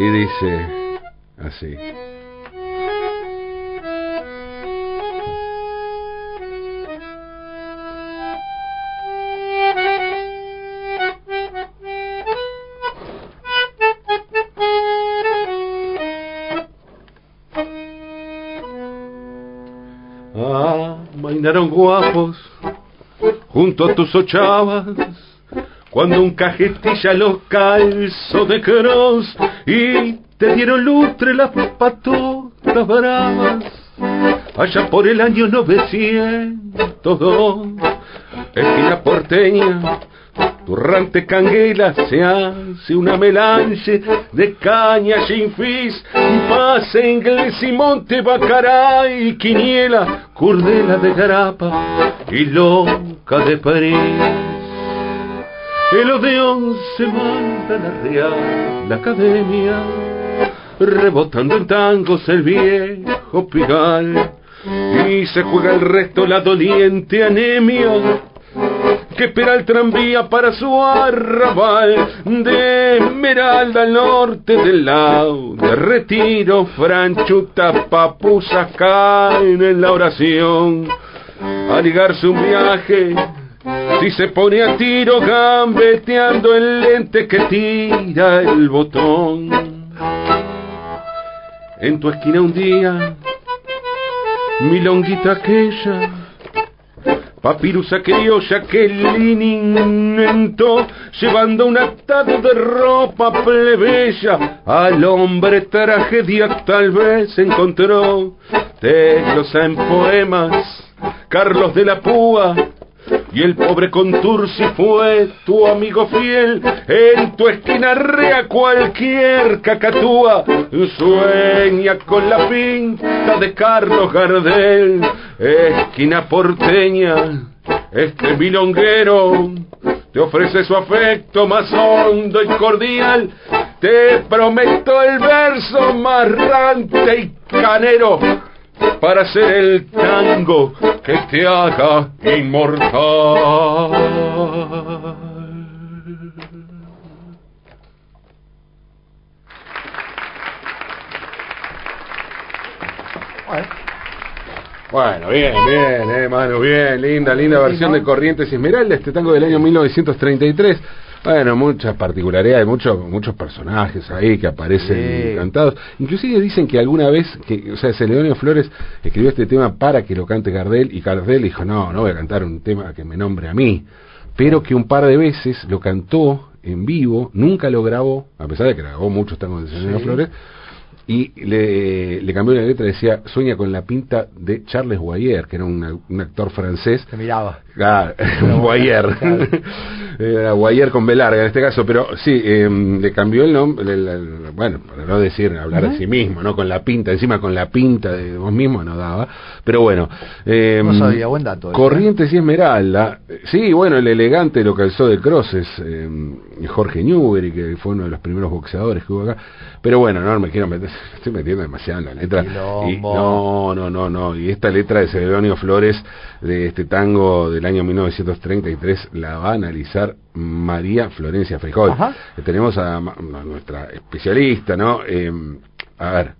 Y dice así. Ah, mainaron guapos junto a tus ochavas cuando un cajetilla los calzó de cross y te dieron lustre las patotas bravas allá por el año 902 esquina porteña Turrante canguela se hace una melange de caña sin fis, pase inglés y monte bacará y quiniela, curdela de garapa y loca de París. El odeón se manda a la Real Academia, rebotando en tangos el viejo pigal, y se juega el resto la doliente anemia que espera el tranvía para su arrabal de Esmeralda al norte del lado de Retiro, Franchuta, papusas caen en la oración a ligarse un viaje si se pone a tiro gambeteando el lente que tira el botón en tu esquina un día mi longuita aquella Papirusa criolla que el inventó, llevando un atado de ropa plebeya, al hombre tragedia tal vez encontró. Te en poemas, Carlos de la Púa, y el pobre Contursi fue tu amigo fiel. En tu esquina rea cualquier cacatúa sueña con la pinta de Carlos Gardel. Esquina porteña, este milonguero te ofrece su afecto más hondo y cordial. Te prometo el verso más rante y canero para hacer el tango que te haga inmortal. Bueno, bien, bien, eh, mano, bien, linda, linda versión de Corrientes y Esmeralda, este tango del año 1933. Bueno, muchas particularidades, muchos muchos personajes ahí que aparecen cantados. Inclusive dicen que alguna vez, que, o sea, Celedonio Flores escribió este tema para que lo cante Gardel y Gardel dijo, no, no voy a cantar un tema que me nombre a mí. Pero que un par de veces lo cantó en vivo, nunca lo grabó, a pesar de que grabó muchos tangos de Celedonio Flores, y le, le, cambió la letra, decía, sueña con la pinta de Charles Boyer, que era un, un actor francés. Se miraba. Ah. Era Boyer con B larga en este caso, pero sí, eh, le cambió el nombre, bueno, para no decir, hablar de sí mismo, ¿no? Con la pinta, encima con la pinta de vos mismo no daba, pero bueno. Eh, no sabía, buen dato. ¿eh? Corrientes y Esmeralda, sí, bueno, el elegante lo calzó de Crosses, eh, Jorge Newbery, que fue uno de los primeros boxeadores que hubo acá, pero bueno, no me quiero meter, estoy metiendo demasiado en la letra. Y, no, no, no, no, y esta letra de Celedonio Flores, de este tango del año 1933, la va a analizar María Florencia Frijol. tenemos a, nuestra especialista, ¿no? Eh, a ver,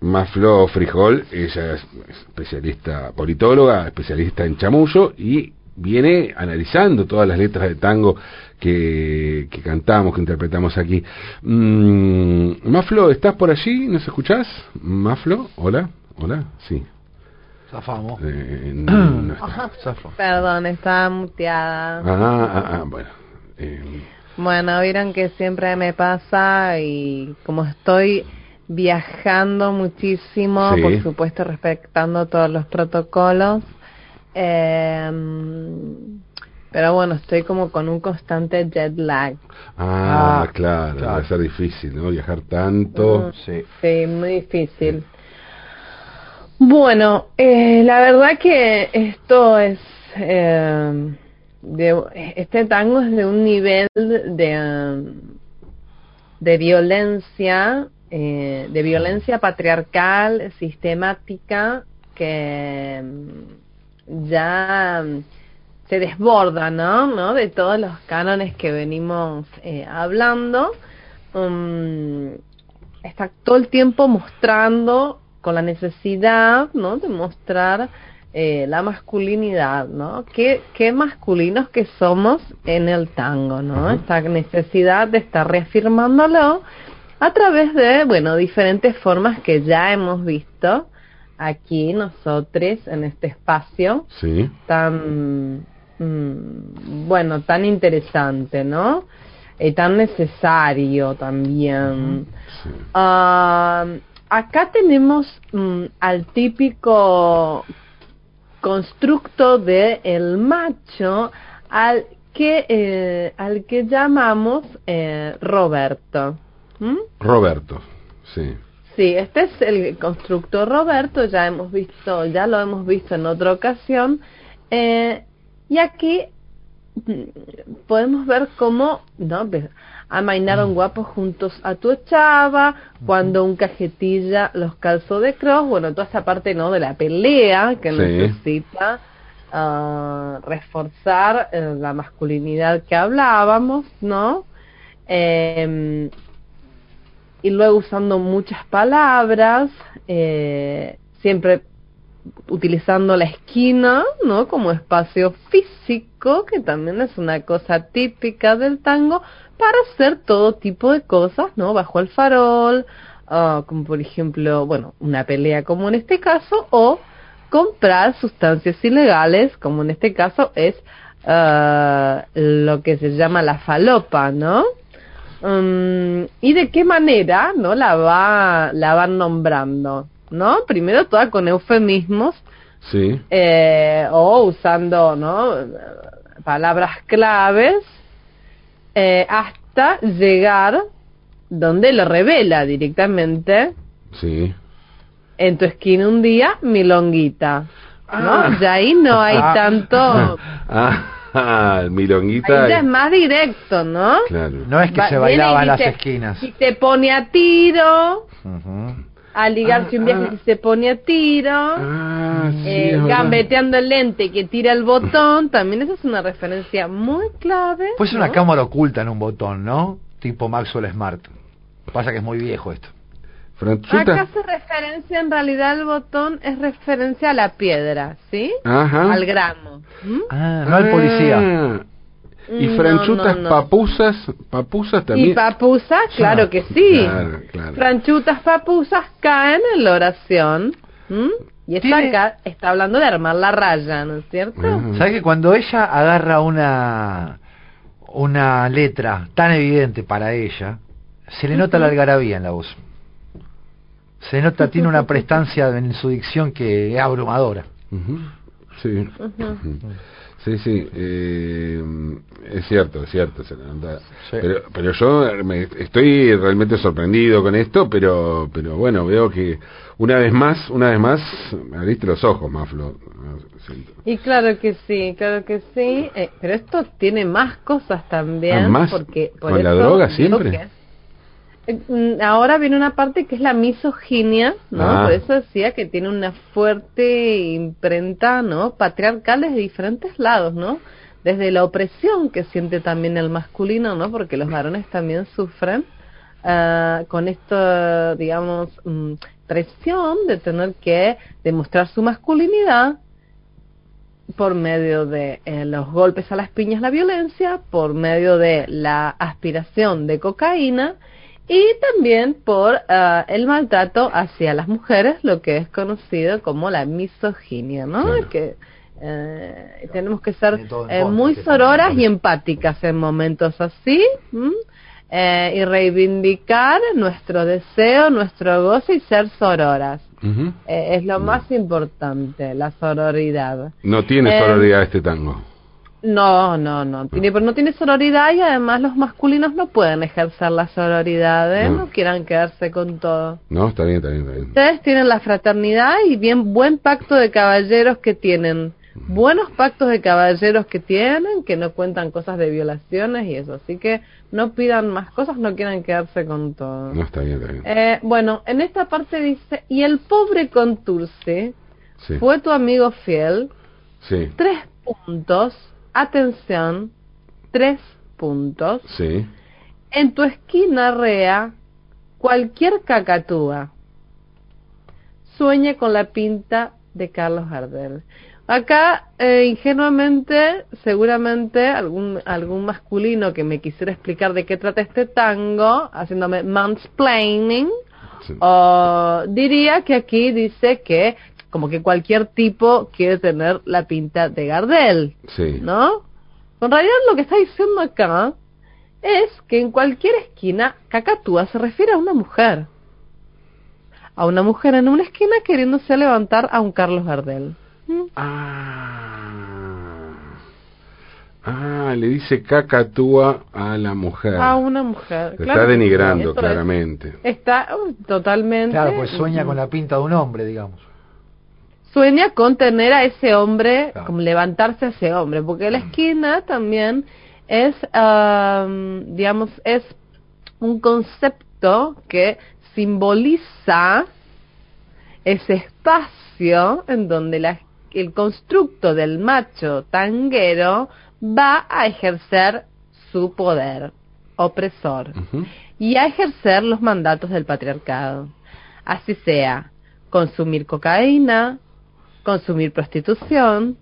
Maflo Frijol, ella es especialista politóloga, especialista en chamullo y viene analizando todas las letras de tango que, que cantamos, que interpretamos aquí. Mm, Maflo, ¿estás por allí? ¿Nos escuchás? Maflo, hola, hola, sí. Zafamos. Eh, Perdón, estaba muteada. Ah, ah, ah bueno. Eh, bueno, vieron que siempre me pasa y como estoy viajando muchísimo, por supuesto respetando todos los protocolos, eh, pero bueno, estoy como con un constante jet lag. Ah, ah claro, va a ser difícil, ¿no? Viajar tanto. sí. sí, muy difícil. Bueno, eh, la verdad que esto es, eh, de, este tango es de un nivel de, de violencia, eh, de violencia patriarcal, sistemática, que mm, ya se desborda, ¿no? ¿no? De todos los cánones que venimos hablando. Um, está todo el tiempo mostrando con la necesidad, ¿no? De mostrar eh, la masculinidad, ¿no? ¿Qué, qué masculinos que somos en el tango, ¿no? Esta necesidad de estar reafirmándolo a través de, bueno, diferentes formas que ya hemos visto aquí nosotros en este espacio sí. tan, mm, bueno, tan interesante, ¿no? Y tan necesario también. Acá tenemos mm, al típico constructo de el macho al que eh, al que llamamos eh, Roberto. Roberto, sí. Sí, este es el constructo Roberto, ya hemos visto, ya lo hemos visto en otra ocasión, eh, y aquí mm, podemos ver cómo, ¿no? Amainaron mm. guapos juntos a tu chava, cuando un cajetilla los calzó de cross, bueno, toda esta parte, ¿no? De la pelea que necesita uh, reforzar eh, la masculinidad que hablábamos, ¿no? Eh, y luego usando muchas palabras, eh, siempre utilizando la esquina, ¿no? Como espacio físico, que también es una cosa típica del tango, para hacer todo tipo de cosas, ¿no? Bajo el farol, ah, como por ejemplo, bueno, una pelea como en este caso, o comprar sustancias ilegales, como en este caso es ah, lo que se llama la falopa, ¿no? Um, y de qué manera no la va la van nombrando no primero toda con eufemismos sí eh, o usando no palabras claves eh, hasta llegar donde lo revela directamente sí en tu esquina un día mi longuita no ah. ya ahí no hay ah. tanto ah. Ah, milonguita. Ahí ya es más directo, ¿no? Claro. No es que se bailaba en las esquinas. Y te pone a tiro. A ligarse un viaje que se pone a tiro. Ah, sí, eh, gambeteando el lente que tira el botón. También esa es una referencia muy clave. Pues es una cámara oculta en un botón, ¿no? Tipo Maxwell Smart. Pasa que es muy viejo esto. Acá hace referencia, en realidad el botón es referencia a la piedra, ¿sí? Ajá. Al gramo. ¿Mm? Ah, no al policía. Ah. Y franchutas papusas, papusas también. Y papusas, claro que sí. Claro, claro. Franchutas papusas caen en la oración. Y esta acá está hablando de armar la raya, ¿no es cierto? ¿Sabes que cuando ella agarra una una letra tan evidente para ella, se le nota la algarabía en la voz? se nota, tiene una prestancia en su dicción que es abrumadora. Sí. Sí, sí, eh, es cierto, es cierto. Pero, pero yo me, estoy realmente sorprendido con esto, pero, pero bueno, veo que una vez más, una vez más, me abriste los ojos, Maflo. Y claro que sí, claro que sí, eh, pero esto tiene más cosas también. ¿Más? Porque, ¿Con la droga siempre? Mm, ahora viene una parte que es la misoginia, ¿no? Ah. Por eso decía que tiene una fuerte imprenta, ¿no? Patriarcal de diferentes lados, ¿no? Desde la opresión que siente también el masculino, ¿no? Porque los varones también sufren uh, con esta, digamos, mm, presión de tener que demostrar su masculinidad por medio de eh, los golpes a las piñas, la violencia, por medio de la aspiración de cocaína y también por ah, el maltrato hacia las mujeres, lo que es conocido como la misoginia, ¿no? Que eh, tenemos que ser eh, muy sororas y empáticas en momentos así eh, y reivindicar nuestro deseo, nuestro gozo y ser sororas. es lo más importante, la sororidad. No tiene sororidad este tango. No, no, no. Tiene, pero no tiene sororidad y además los masculinos no pueden ejercer la sororidad, ¿eh? No, quieran quedarse con todo. No, está bien, está bien, está bien. Ustedes tienen la fraternidad y bien buen pacto de caballeros que tienen. Buenos pactos de caballeros que tienen, que no cuentan cosas de violaciones y eso. Así que no pidan más cosas, no quieran quedarse con todo. No, está bien, está bien. Eh, bueno, en esta parte dice, y el pobre Contursi fue tu amigo fiel. Sí. Tres puntos atención, tres puntos. Sí. En tu esquina rea cualquier cacatúa sueña con la pinta de Carlos Gardel. Acá, eh, ingenuamente, seguramente algún, algún masculino que me quisiera explicar de qué trata este tango, haciéndome mansplaining, o diría que aquí dice que como que cualquier tipo quiere tener la pinta de Gardel, Sí. ¿no? En realidad lo que está diciendo acá es que en cualquier esquina Cacatúa se refiere a una mujer. A una mujer en una esquina queriéndose levantar a un Carlos Gardel. ¿Mm? Ah. Ah, le dice cacatúa a la mujer. A una mujer. Claro está denigrando, claramente. Está uh, totalmente. Claro, pues sueña con la pinta de un hombre, digamos. Sueña con tener a ese hombre, Claro. como levantarse a ese hombre, porque la esquina también es, am, digamos, es un concepto que simboliza ese espacio en donde la- el constructo del macho tanguero va a ejercer su poder opresor y a ejercer los mandatos del patriarcado. Así sea, consumir cocaína, consumir prostitución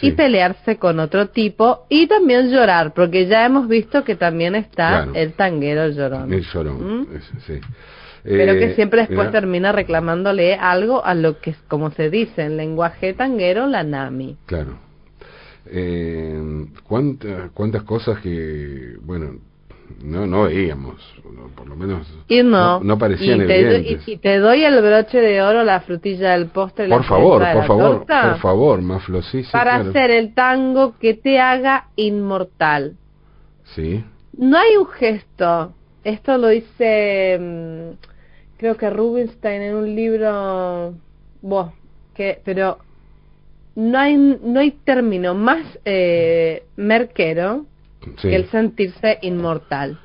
y pelearse con otro tipo y también llorar, porque ya hemos visto que también está Claro. el tanguero llorón. El llorón, ¿Mm? sí. Pero Eh, que siempre después termina reclamándole algo a lo que, como se dice en lenguaje tanguero, la nami. Claro. Eh, ¿cuánta- ¿Cuántas cosas que, bueno, no, no veíamos, no, por lo menos Y no, no, parecían y te, evidentes. y, y te doy el broche de oro, la frutilla del postre, por favor, por favor, torta, por favor, Maflo, sí, para claro. hacer el tango que te haga inmortal. Sí, No hay un gesto. Esto lo dice, mm, creo que Rubinstein en un libro, buah, que, pero no hay, no hay término más eh, merquero sí. el sentirse inmortal.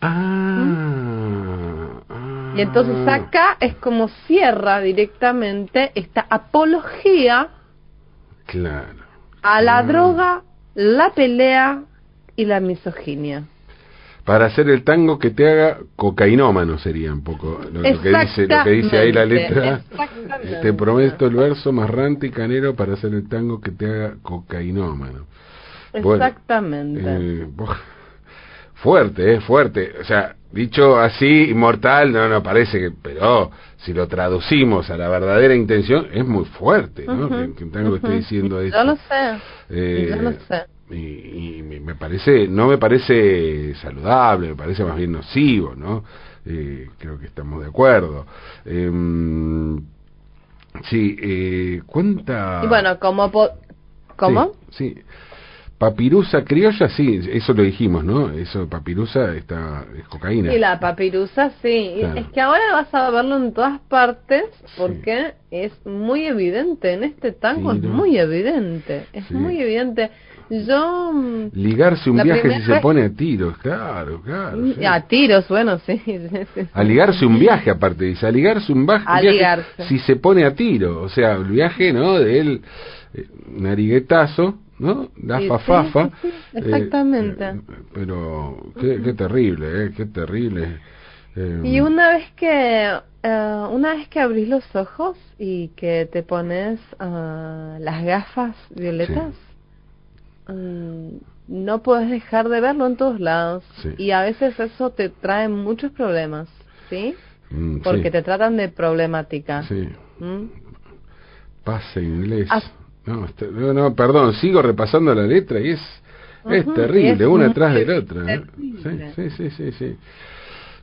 Ah, ah. Y entonces acá es como cierra directamente esta apología Claro. a la Ah. droga, la pelea y la misoginia. Para hacer el tango que te haga cocainómano sería un poco lo, lo que dice lo que dice ahí la letra. Te prometo el verso más rante y canero para hacer el tango que te haga cocainómano. Bueno, Exactamente. Eh, fuerte, eh, fuerte. O sea, dicho así, inmortal, no, no parece que, pero si lo traducimos a la verdadera intención, es muy fuerte, ¿no? Ujú, que, que esté diciendo eso. Yo lo sé. Eh, yo lo sé. y, y me parece, no me parece saludable, me parece más bien nocivo, ¿no? Eh, creo que estamos de acuerdo. Em, sí, eh, ¿cuánta...? Y bueno, como... po- ¿Cómo? Sí, sí. Papirusa criolla, sí, eso lo dijimos, ¿no? Eso, papirusa, está, es cocaína. Y la papirusa, sí. Claro. Es que ahora vas a verlo en todas partes porque es muy evidente. En este tango Sí, es muy evidente. Es Sí. muy evidente. Yo... mm, Ligarse un viaje si se pone a tiros, claro, claro. sí. A tiros, bueno, sí. A ligarse un viaje, aparte dice, a ligarse un, A viaje si se pone a tiro, o sea, el viaje, ¿no? De él, eh, nariguetazo, ¿no? Da Sí, fafafa. sí, sí, sí, exactamente. eh, pero, qué, qué terrible, ¿eh? Qué terrible. Eh, Y una vez que eh, una vez que abrís los ojos y que te pones ah, las gafas violetas, mm, no puedes dejar de verlo en todos lados. Y a veces eso te trae muchos problemas, ¿sí? mm, Porque te tratan de problemática. sí. ¿Mm? Pase inglés. Ah. No, está- no, no, perdón, sigo repasando la letra y es, es terrible, es una muy atrás de la otra. ¿eh? Sí, sí, sí, sí.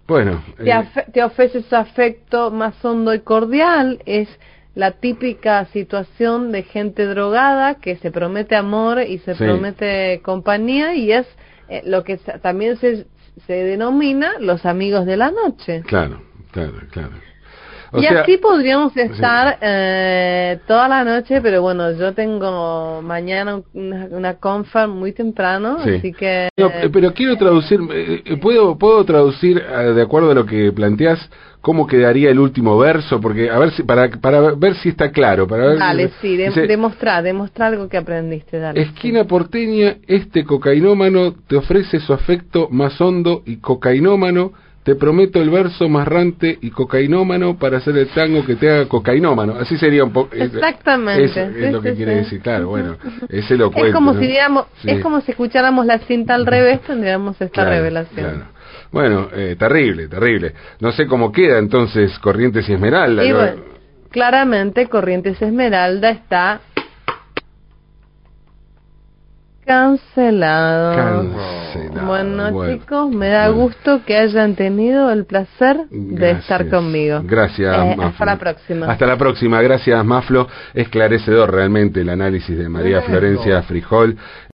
Bueno, te, eh, te ofrece su afecto más hondo y cordial, es la típica situación de gente drogada que se promete amor y se Sí. promete compañía y es eh, lo que también se, se denomina los amigos de la noche. claro, claro, claro. O y sea, así podríamos estar eh, toda la noche, pero bueno, yo tengo mañana una, una confa muy temprano, Sí. así que... no, eh, pero quiero traducir, eh, eh, ¿puedo, puedo traducir de acuerdo a lo que planteas cómo quedaría el último verso? Porque a ver si, para, para ver si está claro. Para ver, Dale, sí, demostrar, demostrar algo que aprendiste, dale. Esquina porteña, este cocainómano te ofrece su afecto más hondo y cocainómano te prometo el verso marrante y cocainómano para hacer el tango que te haga cocainómano. Así sería un poco. Exactamente. Es, lo que quiere decir, claro. Bueno, ese lo cuento. Es como, si, digamos, es como si escucháramos la cinta al revés, tendríamos esta revelación. Bueno, eh, terrible, terrible. No sé cómo queda entonces Corrientes y Esmeralda. claramente Corrientes y Esmeralda está Cancelado. Bueno, chicos, me da gusto que hayan tenido el placer de estar conmigo. Gracias, eh, Hasta la próxima. Hasta la próxima. Gracias, Maflo. Esclarecedor realmente el análisis de María Florencia Frijol.